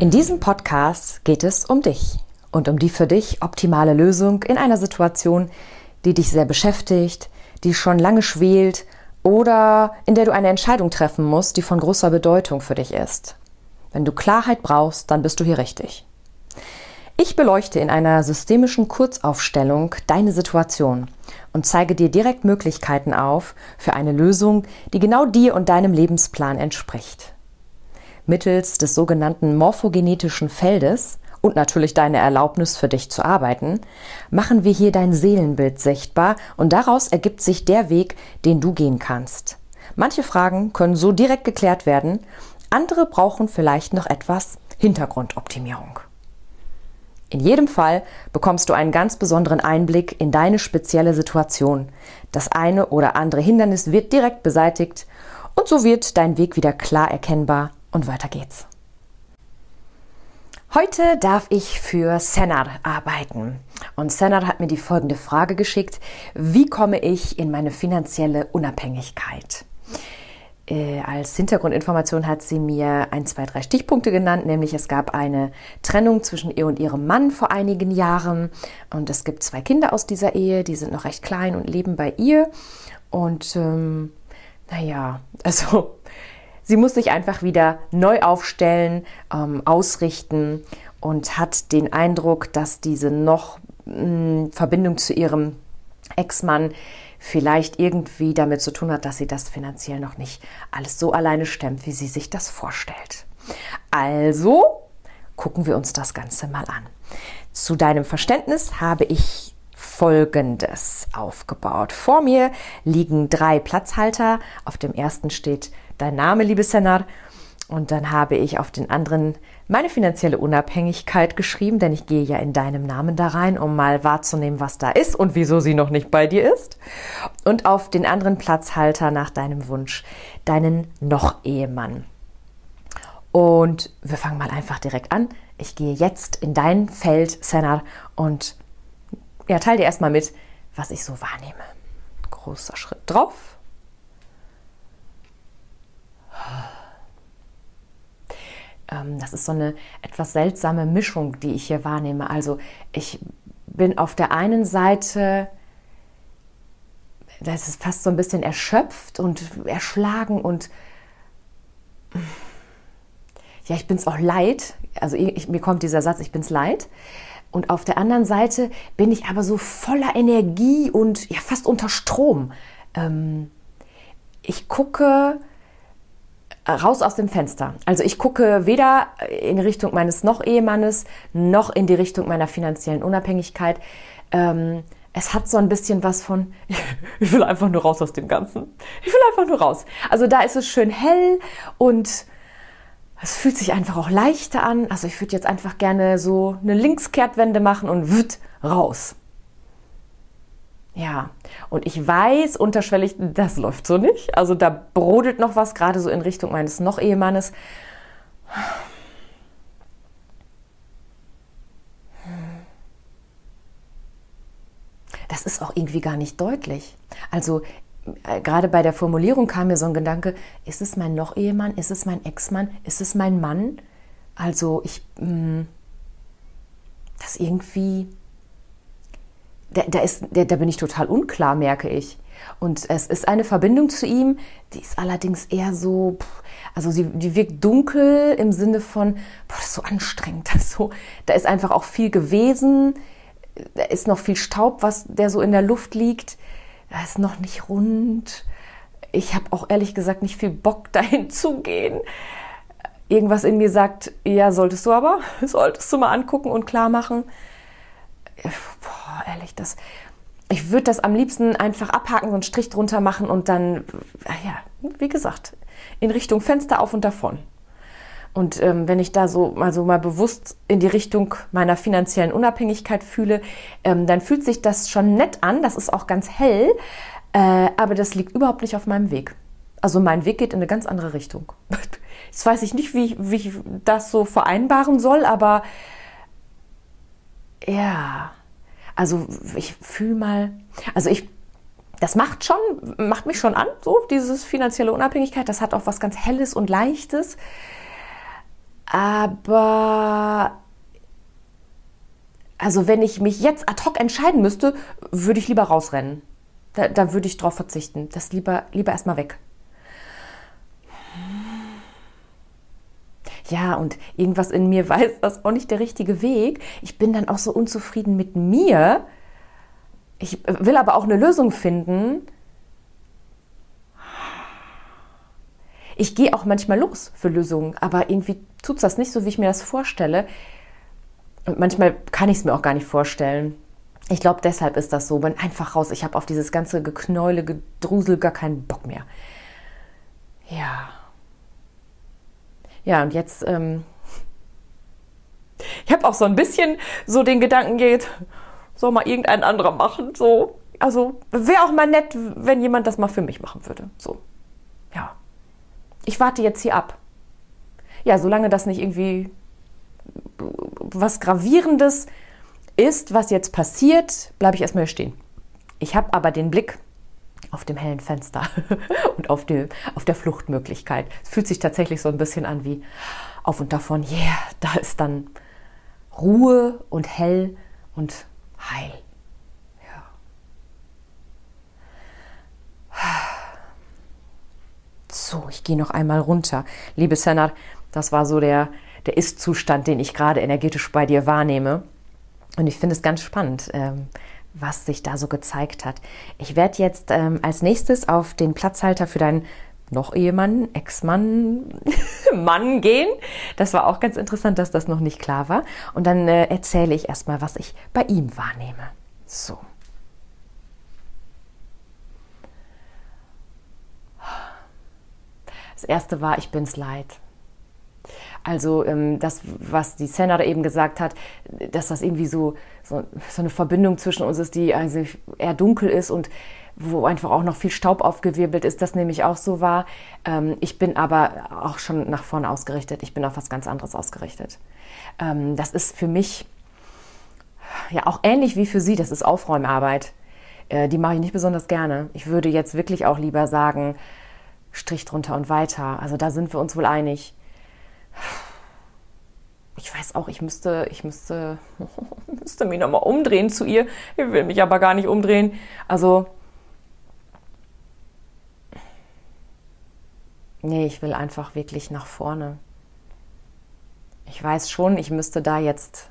In diesem Podcast geht es um dich und um die für dich optimale Lösung in einer Situation, die dich sehr beschäftigt, die schon lange schwelt oder in der du eine Entscheidung treffen musst, die von großer Bedeutung für dich ist. Wenn du Klarheit brauchst, dann bist du hier richtig. Ich beleuchte in einer systemischen Kurzaufstellung deine Situation und zeige dir direkt Möglichkeiten auf für eine Lösung, die genau dir und deinem Lebensplan entspricht. Mittels des sogenannten morphogenetischen Feldes und natürlich deine Erlaubnis für dich zu arbeiten, machen wir hier dein Seelenbild sichtbar und daraus ergibt sich der Weg, den du gehen kannst. Manche Fragen können so direkt geklärt werden, andere brauchen vielleicht noch etwas Hintergrundoptimierung. In jedem Fall bekommst du einen ganz besonderen Einblick in deine spezielle Situation. Das eine oder andere Hindernis wird direkt beseitigt und so wird dein Weg wieder klar erkennbar und weiter geht's. Heute darf ich für Senar arbeiten. Und Senar hat mir die folgende Frage geschickt. Wie komme ich in meine finanzielle Unabhängigkeit? Äh, als Hintergrundinformation hat sie mir ein, zwei, drei Stichpunkte genannt, nämlich es gab eine Trennung zwischen ihr und ihrem Mann vor einigen Jahren und es gibt zwei Kinder aus dieser Ehe, die sind noch recht klein und leben bei ihr. Und ähm, naja, also Sie muss sich einfach wieder neu aufstellen, ähm, ausrichten und hat den Eindruck, dass diese noch mh, hm, Verbindung zu ihrem Ex-Mann vielleicht irgendwie damit zu tun hat, dass sie das finanziell noch nicht alles so alleine stemmt, wie sie sich das vorstellt. Also gucken wir uns das Ganze mal an. Zu deinem Verständnis habe ich Folgendes aufgebaut. Vor mir liegen drei Platzhalter. Auf dem ersten steht dein Name, liebe Senar. Und dann habe ich auf den anderen meine finanzielle Unabhängigkeit geschrieben, denn ich gehe ja in deinem Namen da rein, um mal wahrzunehmen, was da ist und wieso sie noch nicht bei dir ist. Und auf den anderen Platzhalter nach deinem Wunsch, deinen Noch-Ehemann. Und wir fangen mal einfach direkt an. Ich gehe jetzt in dein Feld, Senar, und ja, teile dir erstmal mit, was ich so wahrnehme. Großer Schritt drauf. Ähm, das ist so eine etwas seltsame Mischung, die ich hier wahrnehme. Also ich bin auf der einen Seite, das ist fast so ein bisschen erschöpft und erschlagen und ja, ich bin es auch leid. Also ich, mir kommt dieser Satz, ich bin es leid. Und auf der anderen Seite bin ich aber so voller Energie und ja fast unter Strom. Ähm, ich gucke raus aus dem Fenster. Also ich gucke weder in Richtung meines noch Ehemannes noch in die Richtung meiner finanziellen Unabhängigkeit. Ähm, es hat so ein bisschen was von, ich will einfach nur raus aus dem Ganzen. Ich will einfach nur raus. Also da ist es schön hell und es fühlt sich einfach auch leichter an. Also ich würde jetzt einfach gerne so eine Linkskehrtwende machen und wüt raus. Ja, und ich weiß unterschwellig, das läuft so nicht. Also da brodelt noch was, gerade so in Richtung meines Noch-Ehemannes. Das ist auch irgendwie gar nicht deutlich. Also äh, gerade bei der Formulierung kam mir so ein Gedanke, ist es mein Noch-Ehemann, ist es mein Ex-Mann, ist es mein Mann? Also ich, mh, hm, das irgendwie da, da, ist, da, da bin ich total unklar, merke ich. Und es ist eine Verbindung zu ihm, die ist allerdings eher so, also sie, die wirkt dunkel im Sinne von, boah, das ist so anstrengend. Das so, da ist einfach auch viel gewesen, da ist noch viel Staub, was der so in der Luft liegt. Da ist noch nicht rund. Ich habe auch ehrlich gesagt nicht viel Bock, dahin zu gehen. Irgendwas in mir sagt, ja, solltest du aber, solltest du mal angucken und klar machen boah, ehrlich, das, ich würde das am liebsten einfach abhaken, so einen Strich drunter machen und dann, ja, wie gesagt, in Richtung Fenster auf und davon. Und ähm, wenn ich da so also mal bewusst in die Richtung meiner finanziellen Unabhängigkeit fühle, ähm, dann fühlt sich das schon nett an. Das ist auch ganz hell, äh, aber das liegt überhaupt nicht auf meinem Weg. Also mein Weg geht in eine ganz andere Richtung. Jetzt weiß ich nicht, wie, wie ich das so vereinbaren soll, aber ja, also ich fühle mal, also ich, das macht schon, macht mich schon an, so dieses finanzielle Unabhängigkeit. Das hat auch was ganz Helles und Leichtes. Aber also wenn ich mich jetzt ad hoc entscheiden müsste, würde ich lieber rausrennen. Da, da würde ich drauf verzichten. Das lieber, lieber erstmal weg. Ja, und irgendwas in mir weiß, das ist auch nicht der richtige Weg. Ich bin dann auch so unzufrieden mit mir. Ich will aber auch eine Lösung finden. Ich gehe auch manchmal los für Lösungen, aber irgendwie tut es das nicht so, wie ich mir das vorstelle. Und manchmal kann ich es mir auch gar nicht vorstellen. Ich glaube, deshalb ist das so. Bin einfach raus. Ich habe auf dieses ganze Geknäule, Gedrusel gar keinen Bock mehr. Ja. Ja, und jetzt, ähm, ich habe auch so ein bisschen so den Gedanken geht, soll mal irgendein anderer machen. So, also wäre auch mal nett, wenn jemand das mal für mich machen würde. So, ja ich warte jetzt hier ab. Ja, solange das nicht irgendwie was Gravierendes ist, was jetzt passiert, bleibe ich erstmal hier stehen. Ich habe aber den Blick auf dem hellen Fenster und auf, die, auf der Fluchtmöglichkeit. Es fühlt sich tatsächlich so ein bisschen an wie auf und davon, yeah, da ist dann Ruhe und hell und heil. So, ich gehe noch einmal runter. Liebe Senat, das war so der, der Ist-Zustand, den ich gerade energetisch bei dir wahrnehme. Und ich finde es ganz spannend, ähm, was sich da so gezeigt hat. Ich werde jetzt ähm, als nächstes auf den Platzhalter für deinen noch Ehemann, Ex-Mann, Mann gehen. Das war auch ganz interessant, dass das noch nicht klar war. Und dann äh, erzähle ich erstmal, was ich bei ihm wahrnehme. So. Das erste war, ich bin's leid. Also ähm, das, was die Senna eben gesagt hat, dass das irgendwie so, so, so, eine Verbindung zwischen uns ist, die also eher dunkel ist und wo einfach auch noch viel Staub aufgewirbelt ist, das nämlich auch so war. Ähm, ich bin aber auch schon nach vorne ausgerichtet. Ich bin auf was ganz anderes ausgerichtet. Ähm, das ist für mich ja auch ähnlich wie für Sie. Das ist Aufräumarbeit. Äh, die mache ich nicht besonders gerne. Ich würde jetzt wirklich auch lieber sagen, Strich drunter und weiter. Also da sind wir uns wohl einig. Ich weiß auch, ich müsste, ich müsste, müsste mich nochmal umdrehen zu ihr. Ich will mich aber gar nicht umdrehen. Also, nee, ich will einfach wirklich nach vorne. Ich weiß schon, ich müsste da jetzt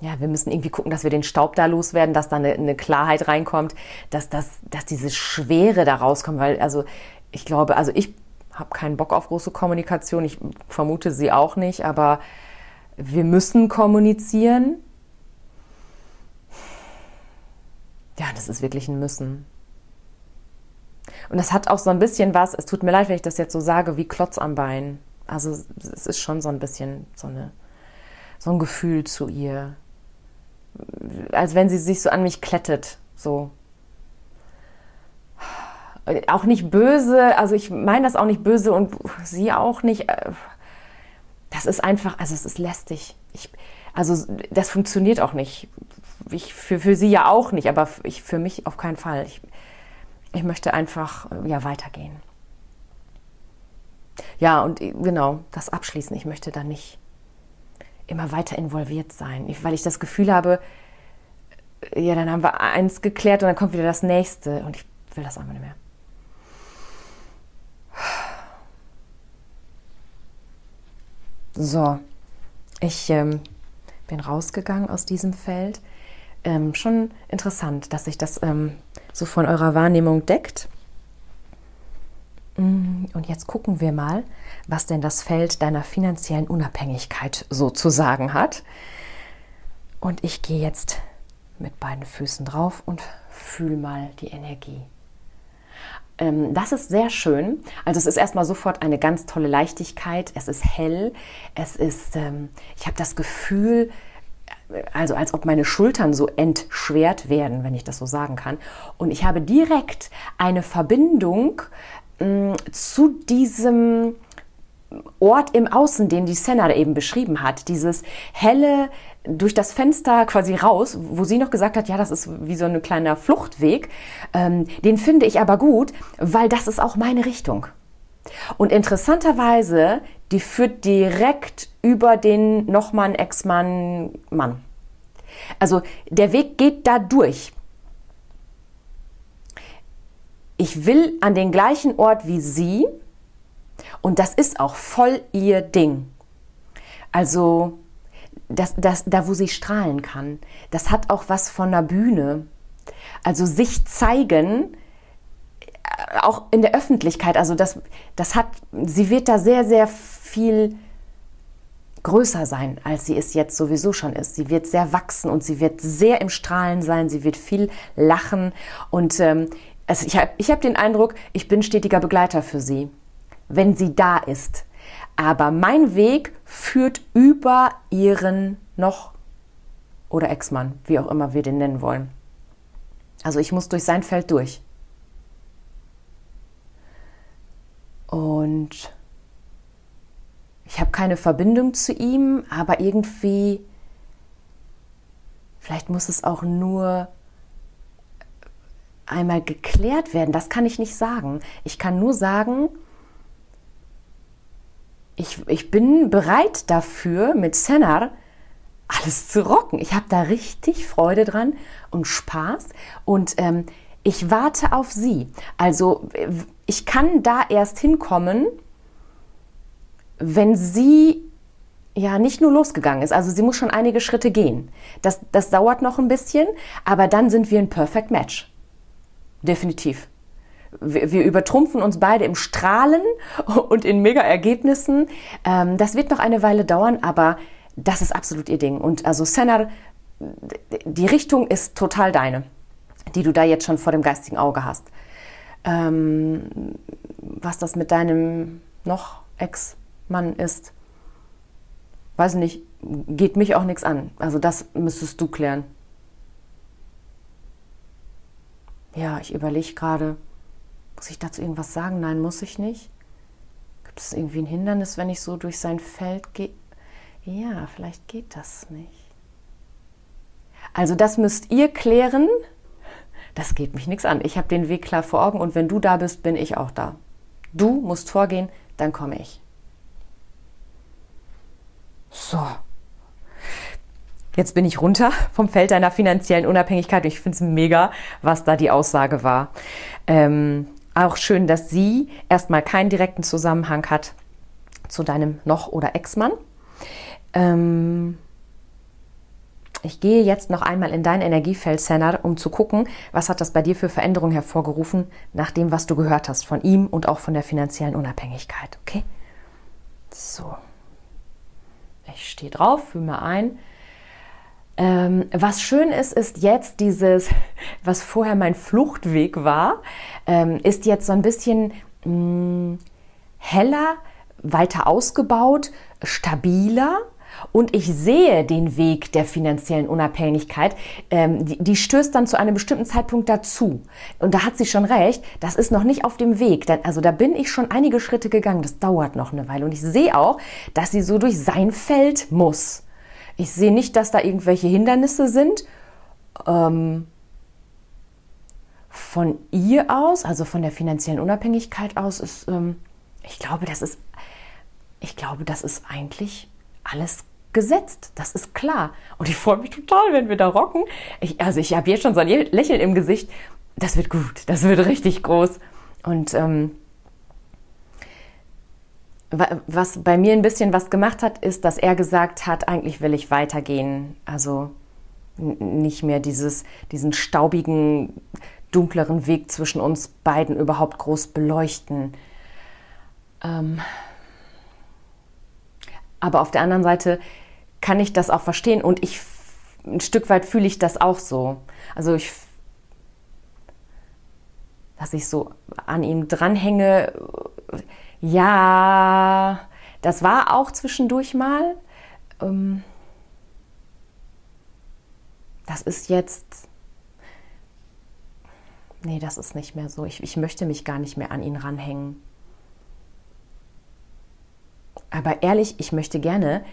ja, wir müssen irgendwie gucken, dass wir den Staub da loswerden, dass da eine, eine Klarheit reinkommt, dass, das, dass diese Schwere da rauskommt, weil also ich glaube, also ich habe keinen Bock auf große Kommunikation, ich vermute sie auch nicht, aber wir müssen kommunizieren. Ja, das ist wirklich ein Müssen. Und das hat auch so ein bisschen was, es tut mir leid, wenn ich das jetzt so sage, wie Klotz am Bein. Also es ist schon so ein bisschen so, eine, so ein Gefühl zu ihr als wenn sie sich so an mich klettet, so. Auch nicht böse, also ich meine das auch nicht böse und sie auch nicht. Das ist einfach, also es ist lästig. Ich, also das funktioniert auch nicht. Ich, für, für sie ja auch nicht, aber ich, für mich auf keinen Fall. Ich, ich möchte einfach ja, weitergehen. Ja, und genau, das abschließen. Ich möchte da nicht immer weiter involviert sein, weil ich das Gefühl habe, ja, dann haben wir eins geklärt und dann kommt wieder das nächste und ich will das einfach nicht mehr. So, ich ähm, bin rausgegangen aus diesem Feld. Ähm, schon interessant, dass sich das ähm, so von eurer Wahrnehmung deckt. Mm, und jetzt gucken wir mal, was denn das Feld deiner finanziellen Unabhängigkeit so zu sagen hat. Und ich gehe jetzt mit beiden Füßen drauf und fühl mal die Energie. Ähm, das ist sehr schön. Also es ist erstmal sofort eine ganz tolle Leichtigkeit. Es ist hell. Es ist, ähm, ich habe das Gefühl, also als ob meine Schultern so entschwert werden, wenn ich das so sagen kann. Und ich habe direkt eine Verbindung mh, zu diesem Ort im Außen, den die Senna eben beschrieben hat. Dieses helle durch das Fenster quasi raus, wo sie noch gesagt hat, ja, das ist wie so ein kleiner Fluchtweg. Ähm, den finde ich aber gut, weil das ist auch meine Richtung. Und interessanterweise, die führt direkt über den Nochmann, Ex-Mann, Mann. Also der Weg geht da durch. Ich will an den gleichen Ort wie sie und das ist auch voll ihr Ding. Also das, das, da, wo sie strahlen kann, das hat auch was von einer Bühne. Also sich zeigen, auch in der Öffentlichkeit, also das, das hat, sie wird da sehr, sehr viel größer sein, als sie es jetzt sowieso schon ist. Sie wird sehr wachsen und sie wird sehr im Strahlen sein, sie wird viel lachen und ähm, also ich habe ich hab den Eindruck, ich bin stetiger Begleiter für sie, wenn sie da ist. Aber mein Weg führt über ihren noch oder Ex-Mann, wie auch immer wir den nennen wollen. Also ich muss durch sein Feld durch. Und ich habe keine Verbindung zu ihm, aber irgendwie, vielleicht muss es auch nur einmal geklärt werden. Das kann ich nicht sagen. Ich kann nur sagen, ich, ich bin bereit dafür, mit Senar alles zu rocken. Ich habe da richtig Freude dran und Spaß und ähm, ich warte auf sie. Also ich kann da erst hinkommen, wenn sie ja nicht nur losgegangen ist, also sie muss schon einige Schritte gehen. Das, das dauert noch ein bisschen, aber dann sind wir ein Perfect Match. Definitiv. Wir, übertrumpfen uns beide im Strahlen und in Mega-Ergebnissen. Ähm, das wird noch eine Weile dauern, aber das ist absolut ihr Ding. Und also Senar, die Richtung ist total deine, die du da jetzt schon vor dem geistigen Auge hast. Ähm, was das mit deinem noch Ex Mann ist, weiß nicht, geht mich auch nichts an. Also das müsstest du klären. Ja, ich überlege gerade, muss ich dazu irgendwas sagen? Nein, muss ich nicht. Gibt es irgendwie ein Hindernis, wenn ich so durch sein Feld gehe? Ja, vielleicht geht das nicht. Also das müsst ihr klären. Das geht mich nichts an. Ich habe den Weg klar vor Augen und wenn du da bist, bin ich auch da. Du musst vorgehen, dann komme ich. So. Jetzt bin ich runter vom Feld deiner finanziellen Unabhängigkeit. Ich finde es mega, was da die Aussage war. Ähm, auch schön, dass sie erstmal keinen direkten Zusammenhang hat zu deinem Noch- oder Ex-Mann. Ähm, ich gehe jetzt noch einmal in dein Energiefeld, Senar, um zu gucken, was hat das bei dir für Veränderungen hervorgerufen, nach dem, was du gehört hast von ihm und auch von der finanziellen Unabhängigkeit. Okay? So. Ich stehe drauf, fühle mal ein. Ähm, was schön ist, ist jetzt dieses, was vorher mein Fluchtweg war, ähm, ist jetzt so ein bisschen mh, mm, heller, weiter ausgebaut, stabiler und ich sehe den Weg der finanziellen Unabhängigkeit, ähm, die, die, stößt dann zu einem bestimmten Zeitpunkt dazu. Und da hat sie schon recht, das ist noch nicht auf dem Weg. Denn, also da bin ich schon einige Schritte gegangen, das dauert noch eine Weile. Und ich sehe auch, dass sie so durch sein Feld muss. Ich sehe nicht, dass da irgendwelche Hindernisse sind. Ähm, von ihr aus, also von der finanziellen Unabhängigkeit aus, ist, ähm, ich glaube, das ist, ich glaube, das ist eigentlich alles gesetzt. Das ist klar. Und ich freue mich total, wenn wir da rocken. Ich, also ich habe jetzt schon so ein Lächeln im Gesicht. Das wird gut. Das wird richtig groß. Und ähm, was bei mir ein bisschen was gemacht hat, ist, dass er gesagt hat, eigentlich will ich weitergehen. Also nicht mehr dieses, diesen staubigen, dunkleren Weg zwischen uns beiden überhaupt groß beleuchten. Ähm, aber auf der anderen Seite kann ich das auch verstehen und ich ein Stück weit fühle ich das auch so. Also ich dass ich so an ihm dranhänge. Ja, das war auch zwischendurch mal. Ähm, das ist jetzt. Nee, das ist nicht mehr so. Ich, ich möchte mich gar nicht mehr an ihn ranhängen. Aber ehrlich, ich möchte gerne,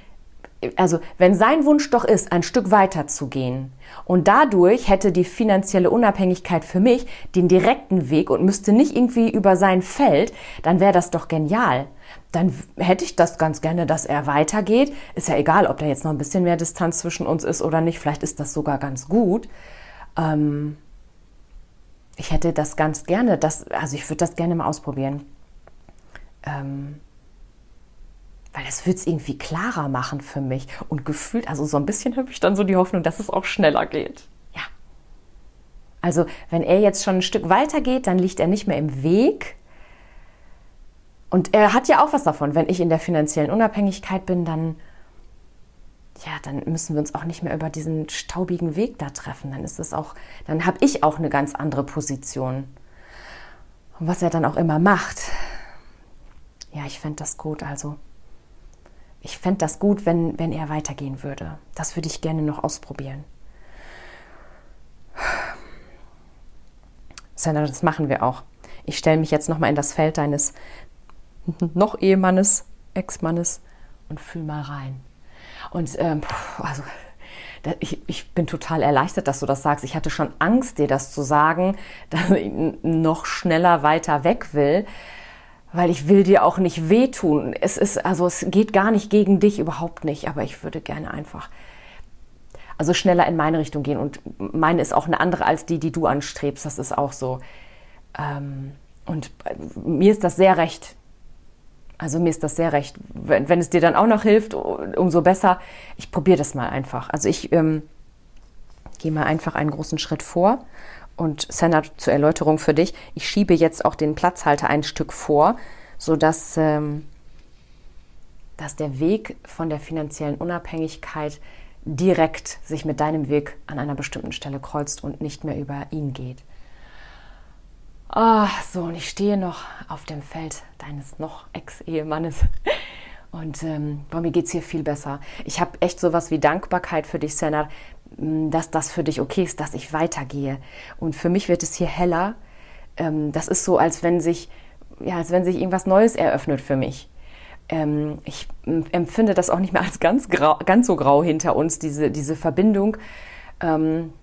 also wenn sein Wunsch doch ist, ein Stück weiter zu gehen und dadurch hätte die finanzielle Unabhängigkeit für mich den direkten Weg und müsste nicht irgendwie über sein Feld, dann wäre das doch genial. Dann hätte ich das ganz gerne, dass er weitergeht. Ist ja egal, ob da jetzt noch ein bisschen mehr Distanz zwischen uns ist oder nicht. Vielleicht ist das sogar ganz gut. Ähm ich hätte das ganz gerne, das, also ich würde das gerne mal ausprobieren. Ähm weil das wird es irgendwie klarer machen für mich. Und gefühlt, also so ein bisschen habe ich dann so die Hoffnung, dass es auch schneller geht. Ja. Also, wenn er jetzt schon ein Stück weiter geht, dann liegt er nicht mehr im Weg. Und er hat ja auch was davon. Wenn ich in der finanziellen Unabhängigkeit bin, dann, ja, dann müssen wir uns auch nicht mehr über diesen staubigen Weg da treffen. Dann ist es auch, dann habe ich auch eine ganz andere Position. Und was er dann auch immer macht. Ja, ich fände das gut. Also, ich fände das gut, wenn, wenn er weitergehen würde. Das würde ich gerne noch ausprobieren. Sandra, das machen wir auch. Ich stelle mich jetzt nochmal in das Feld deines noch Ehemannes, Ex-Mannes und fühl mal rein. Und ähm, also ich, ich, bin total erleichtert, dass du das sagst. Ich hatte schon Angst, dir das zu sagen, dass ich noch schneller weiter weg will weil ich will dir auch nicht wehtun. Es ist, also es geht gar nicht gegen dich, überhaupt nicht, aber ich würde gerne einfach, also schneller in meine Richtung gehen und meine ist auch eine andere als die, die du anstrebst, das ist auch so. Ähm, und mir ist das sehr recht. Also mir ist das sehr recht. Wenn, wenn es dir dann auch noch hilft, umso besser. Ich probiere das mal einfach. Also ich ähm, gehe mal einfach einen großen Schritt vor und Senna, zur Erläuterung für dich, ich schiebe jetzt auch den Platzhalter ein Stück vor, sodass ähm, dass der Weg von der finanziellen Unabhängigkeit direkt sich mit deinem Weg an einer bestimmten Stelle kreuzt und nicht mehr über ihn geht. Ah, so, und ich stehe noch auf dem Feld deines noch Ex-Ehemannes. Und ähm, bei mir geht es hier viel besser. Ich habe echt sowas wie Dankbarkeit für dich, Senna, dass das für dich okay ist, dass ich weitergehe. Und für mich wird es hier heller. Ähm, das ist so, als wenn sich, ja, als wenn sich irgendwas Neues eröffnet für mich. Ähm, ich empfinde das auch nicht mehr als ganz, grau, ganz so grau hinter uns, diese, diese Verbindung. Ähm,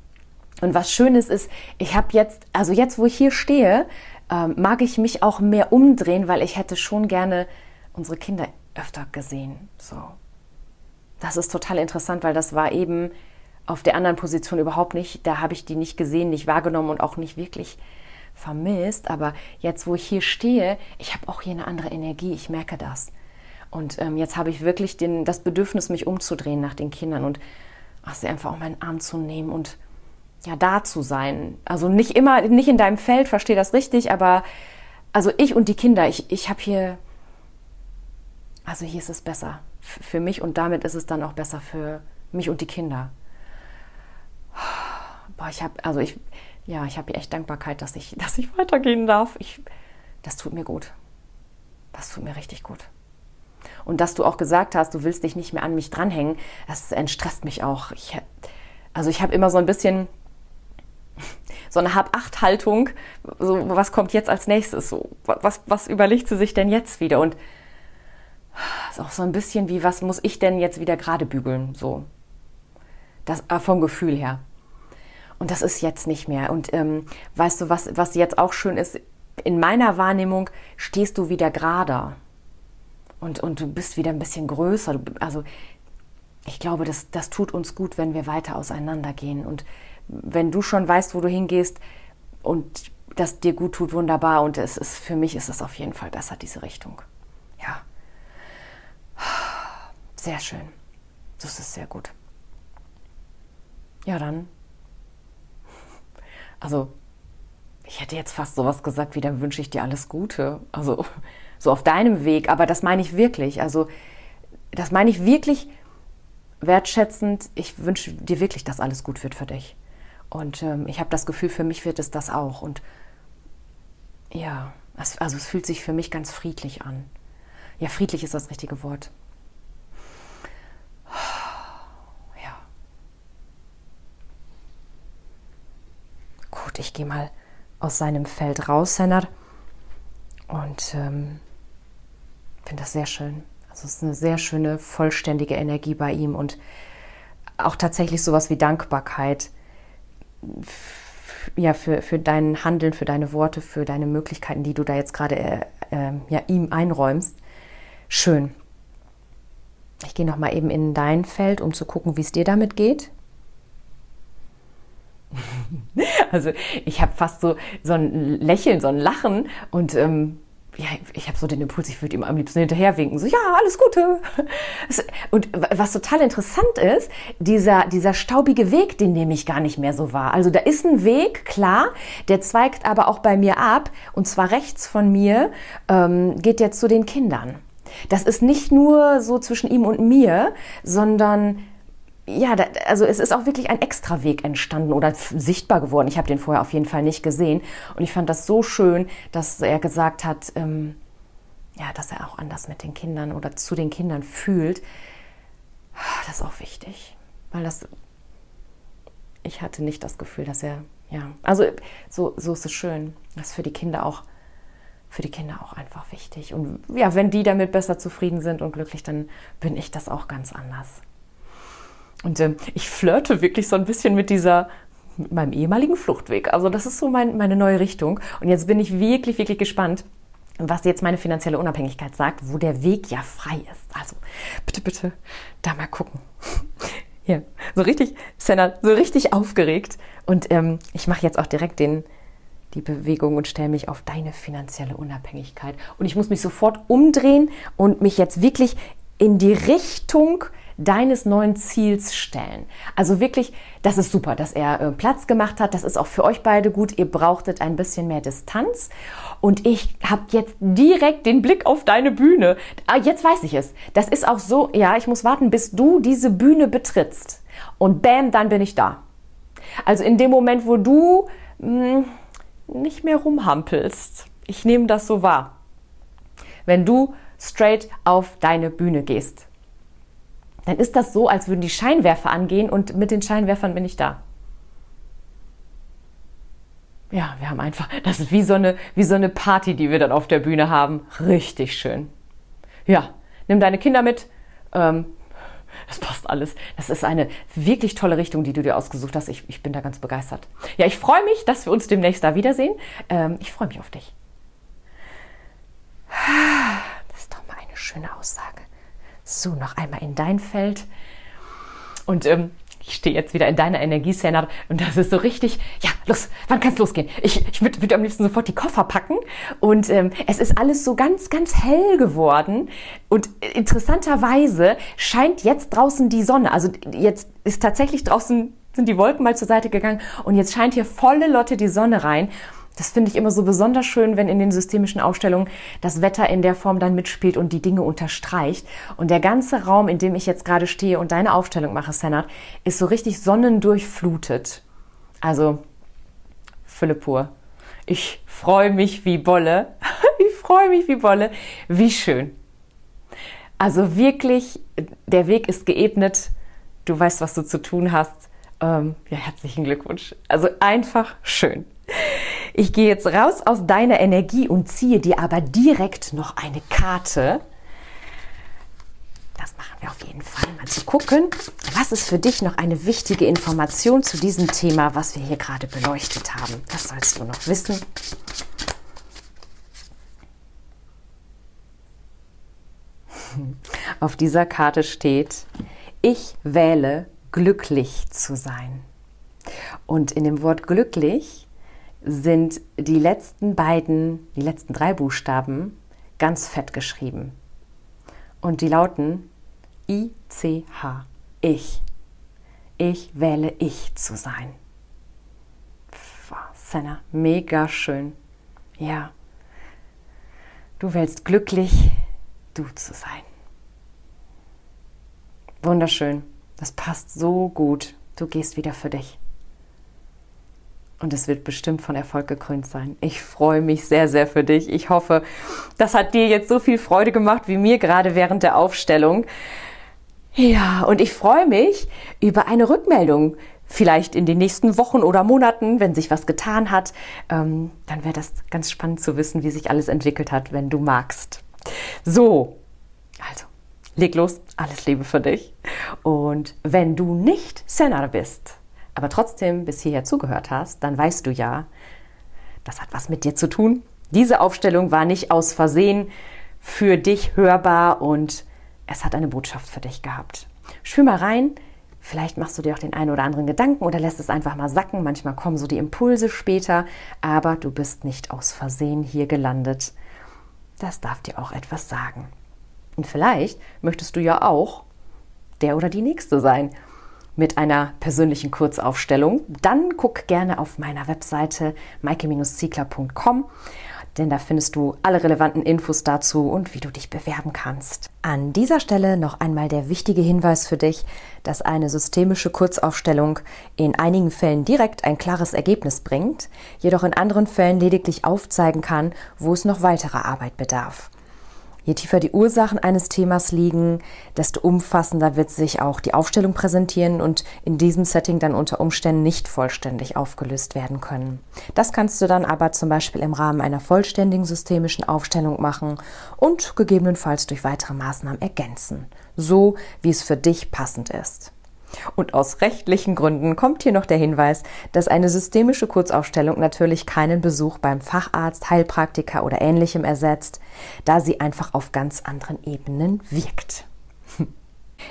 und was Schönes ist, ich habe jetzt, also jetzt, wo ich hier stehe, mag ich mich auch mehr umdrehen, weil ich hätte schon gerne unsere Kinder öfter gesehen. So. Das ist total interessant, weil das war eben auf der anderen Position überhaupt nicht. Da habe ich die nicht gesehen, nicht wahrgenommen und auch nicht wirklich vermisst. Aber jetzt, wo ich hier stehe, ich habe auch hier eine andere Energie. Ich merke das. Und ähm, jetzt habe ich wirklich den, das Bedürfnis, mich umzudrehen nach den Kindern und ach, sie einfach auch meinen Arm zu nehmen und ja, da zu sein. Also nicht immer, nicht in deinem Feld, verstehe das richtig, aber also ich und die Kinder, ich, ich habe hier, also hier ist es besser für mich und damit ist es dann auch besser für mich und die Kinder boah, ich habe, also ich, ja, ich habe echt Dankbarkeit, dass ich, dass ich weitergehen darf. Ich, das tut mir gut. Das tut mir richtig gut. Und dass du auch gesagt hast, du willst dich nicht mehr an mich dranhängen, das entstresst mich auch. Ich, also ich habe immer so ein bisschen so eine Hab-Acht-Haltung, so, was kommt jetzt als nächstes? So, was, was überlegt sie sich denn jetzt wieder? Und ist auch so ein bisschen wie, was muss ich denn jetzt wieder gerade bügeln? So. Das, äh, vom Gefühl her. Und das ist jetzt nicht mehr. Und ähm, weißt du, was, was jetzt auch schön ist, in meiner Wahrnehmung stehst du wieder gerader. Und, und du bist wieder ein bisschen größer. Also ich glaube, das, das tut uns gut, wenn wir weiter auseinandergehen. Und wenn du schon weißt, wo du hingehst und das dir gut tut, wunderbar. Und es ist, für mich ist es auf jeden Fall besser, diese Richtung. Ja. Sehr schön. Das ist sehr gut. Ja, dann also ich hätte jetzt fast sowas gesagt wie, dann wünsche ich dir alles Gute. Also so auf deinem Weg, aber das meine ich wirklich. Also das meine ich wirklich wertschätzend. Ich wünsche dir wirklich, dass alles gut wird für dich. Und ähm, ich habe das Gefühl, für mich wird es das auch. Und ja, also es fühlt sich für mich ganz friedlich an. Ja, friedlich ist das richtige Wort. Gut, ich gehe mal aus seinem Feld raus, Senat. Und ähm, finde das sehr schön. Also es ist eine sehr schöne, vollständige Energie bei ihm und auch tatsächlich sowas wie Dankbarkeit ja, für, für dein Handeln, für deine Worte, für deine Möglichkeiten, die du da jetzt gerade äh, äh, ja, ihm einräumst. Schön. Ich gehe nochmal eben in dein Feld, um zu gucken, wie es dir damit geht. Also ich habe fast so, so ein Lächeln, so ein Lachen und ähm, ja, ich habe so den Impuls, ich würde ihm am liebsten hinterherwinken. So, ja, alles Gute. Und was total interessant ist, dieser, dieser staubige Weg, den nehme ich gar nicht mehr so wahr. Also da ist ein Weg, klar, der zweigt aber auch bei mir ab. Und zwar rechts von mir ähm, geht jetzt zu den Kindern. Das ist nicht nur so zwischen ihm und mir, sondern ja, da, also es ist auch wirklich ein Extraweg entstanden oder sichtbar geworden. Ich habe den vorher auf jeden Fall nicht gesehen. Und ich fand das so schön, dass er gesagt hat, ähm, ja, dass er auch anders mit den Kindern oder zu den Kindern fühlt. Das ist auch wichtig, weil das, ich hatte nicht das Gefühl, dass er, ja, also so, so ist es schön. Das ist für die Kinder auch, für die Kinder auch einfach wichtig. Und ja, wenn die damit besser zufrieden sind und glücklich, dann bin ich das auch ganz anders. Und ähm, ich flirte wirklich so ein bisschen mit dieser, mit meinem ehemaligen Fluchtweg. Also das ist so mein, meine neue Richtung. Und jetzt bin ich wirklich, wirklich gespannt, was jetzt meine finanzielle Unabhängigkeit sagt, wo der Weg ja frei ist. Also bitte, bitte da mal gucken. ja, so richtig, Senna, so richtig aufgeregt. Und ähm, ich mache jetzt auch direkt den, die Bewegung und stelle mich auf deine finanzielle Unabhängigkeit. Und ich muss mich sofort umdrehen und mich jetzt wirklich in die Richtung deines neuen Ziels stellen. Also wirklich, das ist super, dass er äh, Platz gemacht hat. Das ist auch für euch beide gut. Ihr brauchtet ein bisschen mehr Distanz. Und ich habe jetzt direkt den Blick auf deine Bühne. Ah, jetzt weiß ich es. Das ist auch so, ja, ich muss warten, bis du diese Bühne betrittst. Und bam, dann bin ich da. Also in dem Moment, wo du mh, hm, nicht mehr rumhampelst. Ich nehme das so wahr. Wenn du straight auf deine Bühne gehst dann ist das so, als würden die Scheinwerfer angehen und mit den Scheinwerfern bin ich da. Ja, wir haben einfach, das ist wie so eine, wie so eine Party, die wir dann auf der Bühne haben. Richtig schön. Ja, nimm deine Kinder mit. Ähm, das passt alles. Das ist eine wirklich tolle Richtung, die du dir ausgesucht hast. Ich, ich bin da ganz begeistert. Ja, ich freue mich, dass wir uns demnächst da wiedersehen. Ähm, ich freue mich auf dich. Das ist doch mal eine schöne Aussage. So, noch einmal in dein Feld. Und ähm, ich stehe jetzt wieder in deiner Energie, und das ist so richtig, ja, los, wann kann es losgehen? Ich, ich würde würd am liebsten sofort die Koffer packen. Und ähm, es ist alles so ganz, ganz hell geworden. Und interessanterweise scheint jetzt draußen die Sonne, also jetzt ist tatsächlich draußen, sind die Wolken mal zur Seite gegangen. Und jetzt scheint hier volle Lotte die Sonne rein das finde ich immer so besonders schön, wenn in den systemischen Aufstellungen das Wetter in der Form dann mitspielt und die Dinge unterstreicht. Und der ganze Raum, in dem ich jetzt gerade stehe und deine Aufstellung mache, Senat, ist so richtig sonnendurchflutet. Also, Fülle pur. Ich freue mich wie Bolle. ich freue mich wie Bolle. Wie schön. Also wirklich, der Weg ist geebnet. Du weißt, was du zu tun hast. Ähm, ja, herzlichen Glückwunsch. Also einfach schön. Ich gehe jetzt raus aus deiner Energie und ziehe dir aber direkt noch eine Karte. Das machen wir auf jeden Fall mal zu gucken. Was ist für dich noch eine wichtige Information zu diesem Thema, was wir hier gerade beleuchtet haben? Das sollst du noch wissen. Auf dieser Karte steht, ich wähle glücklich zu sein. Und in dem Wort glücklich sind die letzten beiden, die letzten drei Buchstaben ganz fett geschrieben. Und die lauten I-C-H. Ich. Ich wähle ich zu sein. Senna, mega schön. Ja. Du wählst glücklich, du zu sein. Wunderschön. Das passt so gut. Du gehst wieder für dich. Und es wird bestimmt von Erfolg gekrönt sein. Ich freue mich sehr, sehr für dich. Ich hoffe, das hat dir jetzt so viel Freude gemacht wie mir gerade während der Aufstellung. Ja, und ich freue mich über eine Rückmeldung. Vielleicht in den nächsten Wochen oder Monaten, wenn sich was getan hat. Ähm, dann wäre das ganz spannend zu wissen, wie sich alles entwickelt hat, wenn du magst. So, also, leg los. Alles Liebe für dich. Und wenn du nicht Senar bist, aber trotzdem bis hierher zugehört hast, dann weißt du ja, das hat was mit dir zu tun. Diese Aufstellung war nicht aus Versehen für dich hörbar und es hat eine Botschaft für dich gehabt. Spür mal rein, vielleicht machst du dir auch den einen oder anderen Gedanken oder lässt es einfach mal sacken. Manchmal kommen so die Impulse später, aber du bist nicht aus Versehen hier gelandet. Das darf dir auch etwas sagen. Und vielleicht möchtest du ja auch der oder die Nächste sein mit einer persönlichen Kurzaufstellung, dann guck gerne auf meiner Webseite maike-ziegler.com, denn da findest du alle relevanten Infos dazu und wie du dich bewerben kannst. An dieser Stelle noch einmal der wichtige Hinweis für dich, dass eine systemische Kurzaufstellung in einigen Fällen direkt ein klares Ergebnis bringt, jedoch in anderen Fällen lediglich aufzeigen kann, wo es noch weiterer Arbeit bedarf. Je tiefer die Ursachen eines Themas liegen, desto umfassender wird sich auch die Aufstellung präsentieren und in diesem Setting dann unter Umständen nicht vollständig aufgelöst werden können. Das kannst du dann aber zum Beispiel im Rahmen einer vollständigen systemischen Aufstellung machen und gegebenenfalls durch weitere Maßnahmen ergänzen, so wie es für dich passend ist. Und aus rechtlichen Gründen kommt hier noch der Hinweis, dass eine systemische Kurzaufstellung natürlich keinen Besuch beim Facharzt, Heilpraktiker oder ähnlichem ersetzt, da sie einfach auf ganz anderen Ebenen wirkt.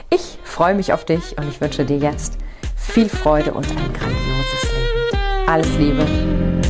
Ich freue mich auf dich und ich wünsche dir jetzt viel Freude und ein grandioses Leben. Alles Liebe.